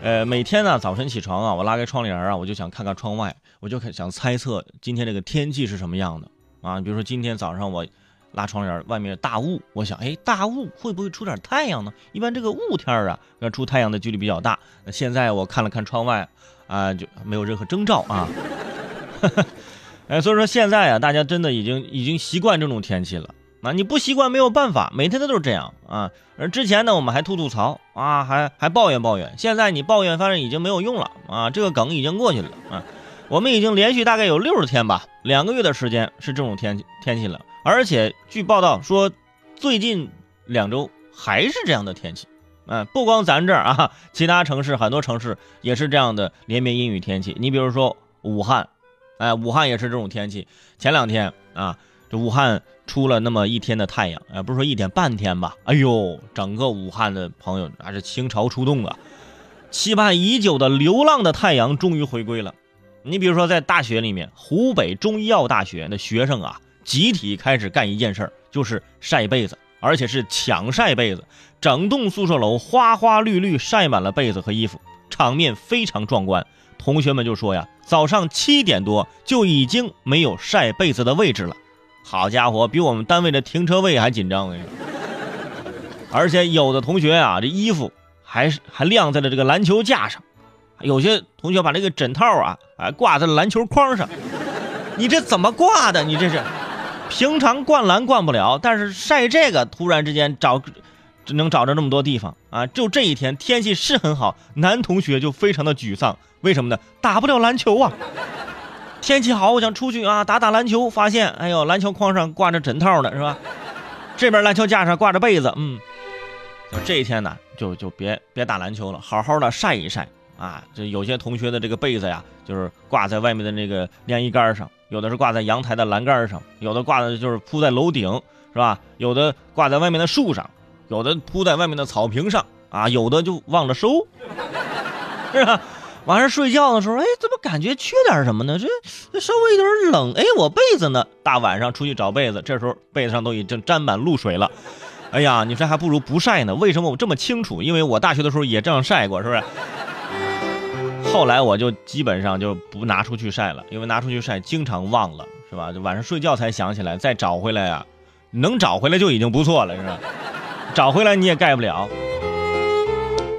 呃，每天呢早晨起床啊，我拉开窗帘啊，我就想看看窗外，我就想猜测今天这个天气是什么样的啊。比如说今天早上我拉窗帘，外面大雾，我想，哎，大雾会不会出点太阳呢？一般这个雾天啊，那出太阳的几率比较大。那现在我看了看窗外啊，就没有任何征兆啊。哎，所以说现在啊，大家真的已经已经习惯这种天气了。那你不习惯没有办法，每天都是这样啊。而之前呢，我们还吐吐槽啊，还还抱怨抱怨。现在你抱怨，反正已经没有用了啊，这个梗已经过去了啊。我们已经连续大概有六十天吧，两个月的时间是这种天气天气了。而且据报道说，最近两周还是这样的天气。嗯，不光咱这儿啊，其他城市很多城市也是这样的连绵阴雨天气。你比如说武汉，哎，武汉也是这种天气。前两天啊。这武汉出了那么一天的太阳，哎，不是说一天半天吧？哎呦，整个武汉的朋友那是倾巢出动啊！期盼已久的流浪的太阳终于回归了。你比如说，在大学里面，湖北中医药大学的学生啊，集体开始干一件事儿就是晒被子，而且是抢晒被子，整栋宿舍楼花花绿绿晒满了被子和衣服，场面非常壮观。同学们就说呀，早上七点多就已经没有晒被子的位置了。好家伙，比我们单位的停车位还紧张！而且有的同学啊，这衣服还是还晾在了这个篮球架上，有些同学把这个枕套啊，哎挂在了篮球框上。你这怎么挂的？你这是平常灌篮灌不了，但是晒这个，突然之间找只能找着那么多地方啊！就这一天天气是很好，男同学就非常的沮丧，为什么呢？打不了篮球啊！天气好，我想出去啊，打打篮球。发现，哎呦，篮球框上挂着枕套呢，是吧？这边篮球架上挂着被子，嗯，就这一天呢，就就别别打篮球了，好好的晒一晒啊。这有些同学的这个被子呀，就是挂在外面的那个晾衣杆上，有的是挂在阳台的栏杆上，有的挂的就是铺在楼顶，是吧？有的挂在外面的树上，有的铺在外面的草坪上啊，有的就忘了收，是吧？晚上睡觉的时候，哎，怎么感觉缺点什么呢？这这稍微有点冷。哎，我被子呢？大晚上出去找被子，这时候被子上都已经沾满露水了。哎呀，你说还不如不晒呢。为什么我这么清楚？因为我大学的时候也这样晒过，是不是？后来我就基本上就不拿出去晒了，因为拿出去晒经常忘了，是吧？就晚上睡觉才想起来，再找回来呀，能找回来就已经不错了，是吧？找回来你也盖不了。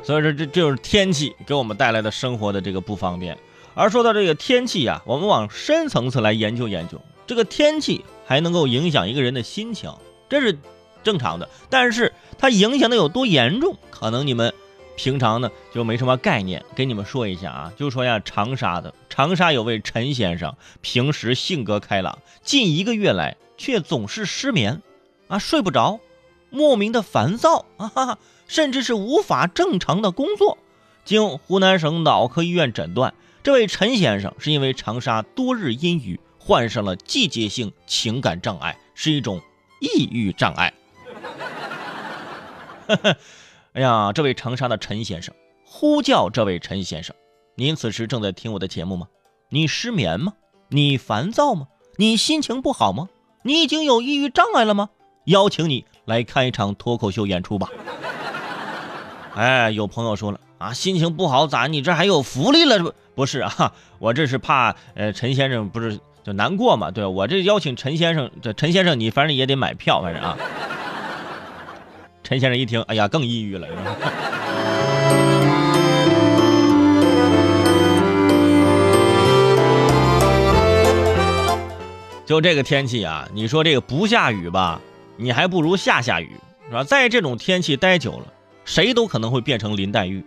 所以说，这这就是天气给我们带来的生活的这个不方便。而说到这个天气呀，我们往深层次来研究研究，这个天气还能够影响一个人的心情，这是正常的。但是它影响的有多严重，可能你们平常呢就没什么概念。给你们说一下啊，就说呀，长沙的长沙有位陈先生，平时性格开朗，近一个月来却总是失眠，啊，睡不着，莫名的烦躁 啊。甚至是无法正常的工作。经湖南省脑科医院诊断，这位陈先生是因为长沙多日阴雨，患上了季节性情感障碍，是一种抑郁障碍。哎呀，这位长沙的陈先生，呼叫这位陈先生，您此时正在听我的节目吗？你失眠吗？你烦躁吗？你心情不好吗？你已经有抑郁障碍了吗？邀请你来看一场脱口秀演出吧。哎，有朋友说了啊，心情不好咋？你这还有福利了？不不是啊，我这是怕呃陈先生不是就难过嘛？对我这邀请陈先生，这陈先生你反正也得买票，反正啊。陈先生一听，哎呀，更抑郁了。就这个天气啊，你说这个不下雨吧，你还不如下下雨，是吧？在这种天气待久了。谁都可能会变成林黛玉，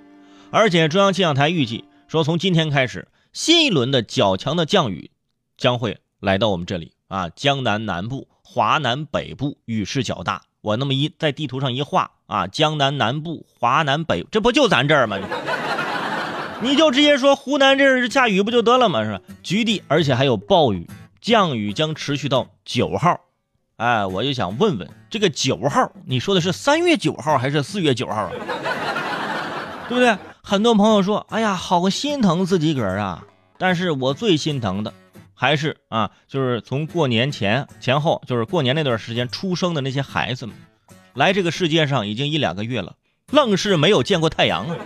而且中央气象台预计说，从今天开始，新一轮的较强的降雨将会来到我们这里啊，江南南部、华南北部雨势较大。我那么一在地图上一画啊，江南南部、华南北，这不就咱这儿吗？你就直接说湖南这儿下雨不就得了吗？是吧？局地，而且还有暴雨，降雨将持续到九号。哎，我就想问问这个九号，你说的是三月九号还是四月九号啊？对不对？很多朋友说，哎呀，好心疼自己个儿啊！但是我最心疼的，还是啊，就是从过年前前后，就是过年那段时间出生的那些孩子们，来这个世界上已经一两个月了，愣是没有见过太阳啊，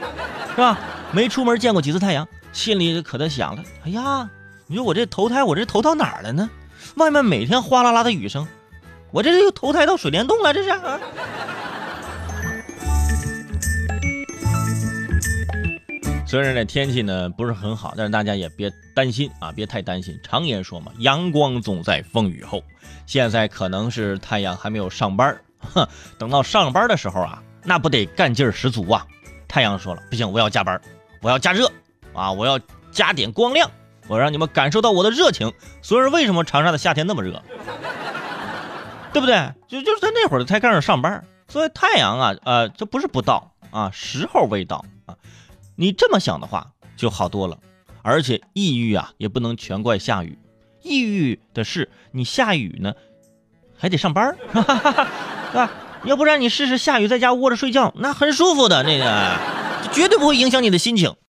是吧？没出门见过几次太阳，心里可得想了：哎呀，你说我这投胎，我这投到哪儿了呢？外面每天哗啦啦的雨声，我这是又投胎到水帘洞了，这是啊。虽然这天气呢不是很好，但是大家也别担心啊，别太担心。常言说嘛，阳光总在风雨后。现在可能是太阳还没有上班，哼，等到上班的时候啊，那不得干劲儿十足啊。太阳说了，不行，我要加班，我要加热啊，我要加点光亮，我让你们感受到我的热情。所以说，为什么长沙的夏天那么热，对不对？就就是在那会儿才开始上班。所以太阳啊，呃，这不是不到啊，时候未到啊。你这么想的话就好多了，而且抑郁啊也不能全怪下雨，抑郁的是你下雨呢，还得上班，是吧？要不然你试试下雨在家窝着睡觉，那很舒服的，那个绝对不会影响你的心情。